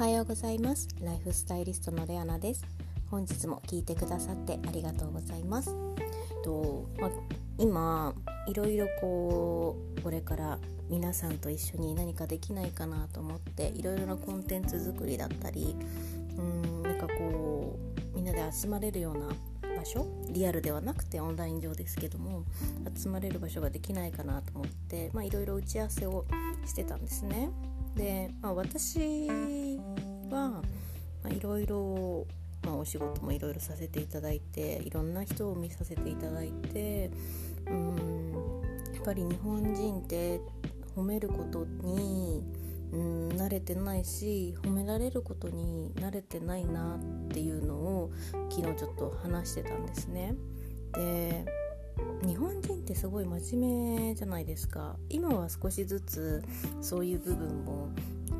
はようございます。ライフスタイリストのレアナです。本日も聞いてくださってありがとうございます。と、ま、今いろいろこうこれから皆さんと一緒に何かできないかなと思っていろいろなコンテンツ作りだったりうんなんかこうみんなで集まれるような場所リアルではなくてオンライン上ですけども集まれる場所ができないかなと思っていろいろ打ち合わせをしてたんですね。で、まあ、私はいろいろお仕事もいろいろさせていただいていろんな人を見させていただいてうんやっぱり日本人って褒めることにうん慣れてないし褒められることに慣れてないなっていうのを昨日ちょっと話してたんですね。で日本人ってすごい真面目じゃないですか。今は少しずつそういう部分も、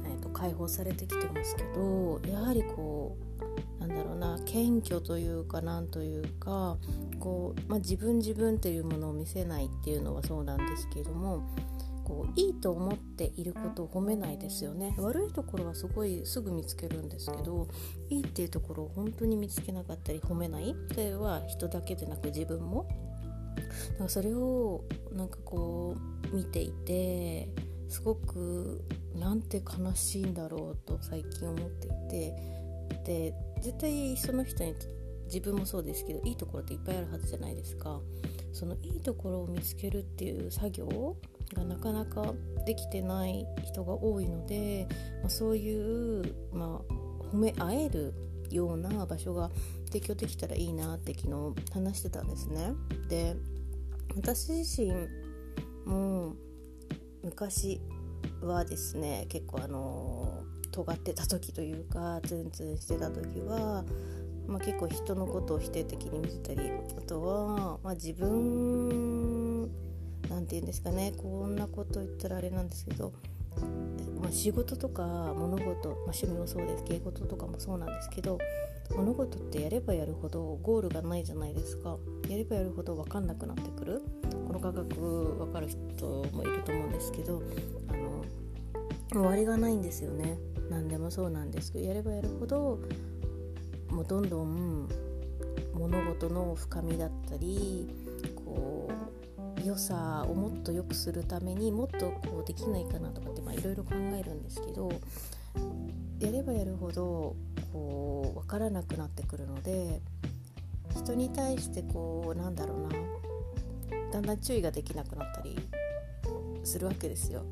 えーと、解放されてきてますけどやはりこうなんだろうな謙虚というかなんというかこう、まあ、自分自分というものを見せないっていうのはそうなんですけれどもこういいと思っていることを褒めないですよね。悪いところはすごいすぐ見つけるんですけどいいっていうところを本当に見つけなかったり褒めないそれは人だけでなく自分もなんかそれをなんかこう見ていてすごくなんて悲しいんだろうと最近思っていてで絶対その人に自分もそうですけどいいところっていっぱいあるはずじゃないですか。そのいいところを見つけるっていう作業がなかなかできてない人が多いので、まあ、そういう、まあ、褒め合えるような場所が提供できたらいいなって昨日話してたんですね。で私自身も昔はですね結構あの尖ってた時というかツンツンしてた時は、まあ、結構人のことを否定的に見てたりあとは、まあ、自分何て言うんですかねこんなこと言ったらあれなんですけどまあ、仕事とか物事、まあ、趣味もそうです。芸事とかもそうなんですけど物事ってやればやるほどゴールがないじゃないですか。やればやるほど分かんなくなってくる。この価格分かる人もいると思うんですけどあの終わりがないんですよね。何でもそうなんですけどやればやるほどもうどんどん物事の深みだったり良さをもっと良くするためにもっとこうできないかなとかっていろいろ考えるんですけどやればやるほどこう分からなくなってくるので人に対してこうなんだろうなだんだん注意ができなくなったりするわけですよ。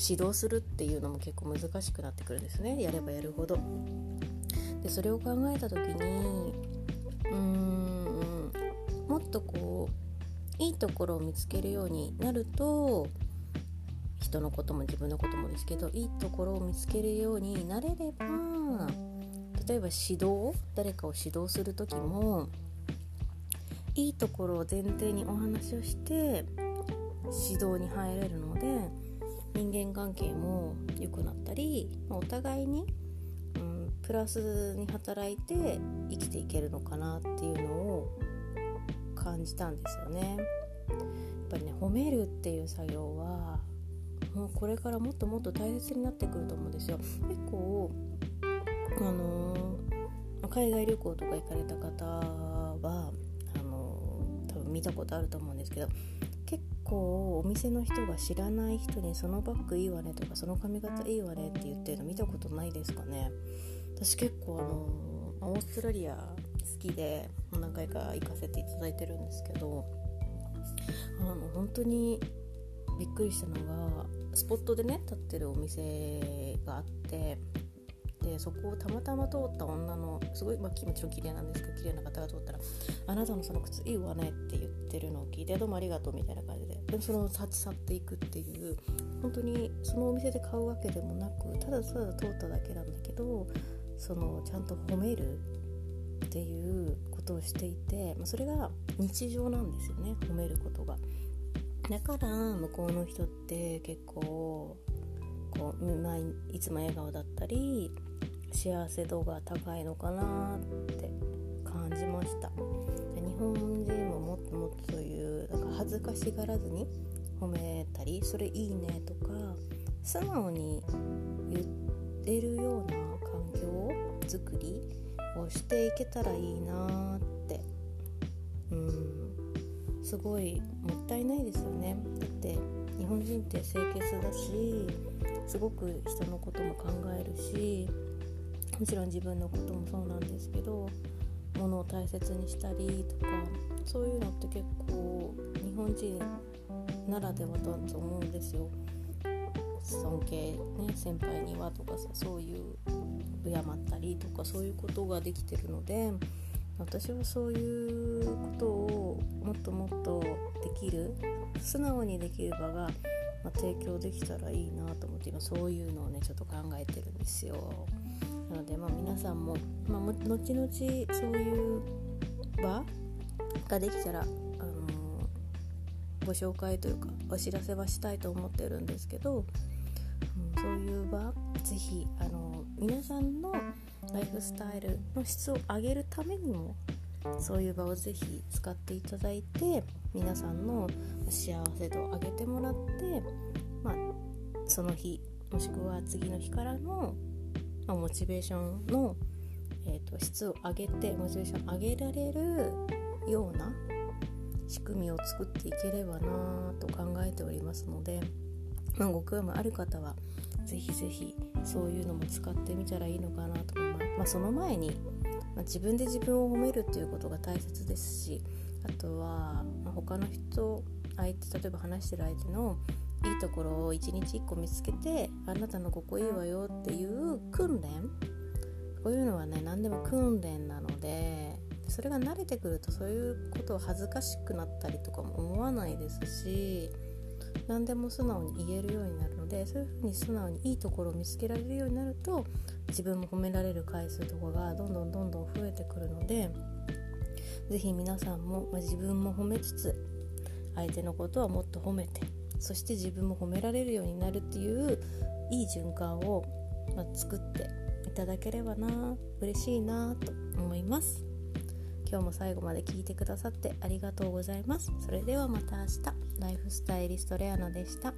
指導するっていうのも結構難しくなってくるんですねやればやるほど。でそれを考えた時にうーんもっとこういいところを見つけるようになると人のことも自分のこともですけどいいところを見つけるようになれれば例えば指導誰かを指導する時もいいところを前提にお話をして指導に入れるので人間関係も良くなったりお互いに、うん、プラスに働いて生きていけるのかなっていうのを感じたんですよね。やっぱりね褒めるっていう作業はもうこれからもっともっと大切になってくると思うんですよ。結構あのー、海外旅行とか行かれた方はあのー、多分見たことあると思うんですけど結構お店の人が知らない人にそのバッグいいわねとかその髪型いいわねって言ってるの見たことないですかね私結構あのー、オーストラリア好きで何回か行かせていただいてるんですけどあの本当にびっくりしたのがスポットでね立ってるお店があってでそこをたまたま通った女のすごい、まあ、もちろん綺麗なんですけど綺麗な方が通ったら「あなたのその靴いいわね」って言ってるのを聞いて「どうもありがとう」みたいな感じで。でその立ち去っていくっていう本当にそのお店で買うわけでもなくただただ通っただけなんだけどそのちゃんと褒めるっていうことをしていて、ま、それが日常なんですよね褒めることが。だから向こうの人って結構こう、まあ、いつも笑顔だったり幸せ度が高いのかなって感じました日本人ももっともっとそういうなんか恥ずかしがらずに褒めたりそれいいねとか素直に言れるような環境づくりをしていけたらいいなって。うん。すごいもったいないですよね。だって日本人って清潔だしすごく人のことも考えるしもちろん自分のこともそうなんですけど物を大切にしたりとかそういうのって結構日本人ならではだと思うんですよ。尊敬、ね、先輩にはとかさそういう敬ったりとかそういうことができてるので私はそういうことをもっともっとできる素直にできる場が、ま、提供できたらいいなと思って今そういうのをねちょっと考えてるんですよ。なので、まあ、皆さんも、まあ、後々そういう場ができたら、あの、ご紹介というかお知らせはしたいと思ってるんですけど、うん、そういう場是非、あの、皆さんのライフスタイルの質を上げるためにもそういう場をぜひ使っていただいて皆さんの幸せ度を上げてもらって、まあ、その日もしくは次の日からのまあ、モチベーションの、えーと、質を上げてモチベーションを上げられるような仕組みを作っていければなと考えておりますので、まあ、ご興味ある方はぜひぜひそういうのも使ってみたらいいのかなと思います。まあ、その前に、まあ、自分で自分を褒めるっていうことが大切ですしあとは、ま、他の人相手例えば話してる相手のいいところを一日一個見つけてあなたのここいいわよっていう訓練こういうのはね何でも訓練なのでそれが慣れてくるとそういうことを恥ずかしくなったりとかも思わないですし何でも素直に言えるようになるのでそういうふうに素直にいいところを見つけられるようになると自分も褒められる回数とかがどんどんどんどん増えてくるので是非皆さんも、まあ、自分も褒めつつ相手のことはもっと褒めてそして自分も褒められるようになるっていういい循環を、ま作っていただければな嬉しいなと思います。今日も最後まで聞いてくださってありがとうございます。それではまた明日。ライフスタイリストレアナでした。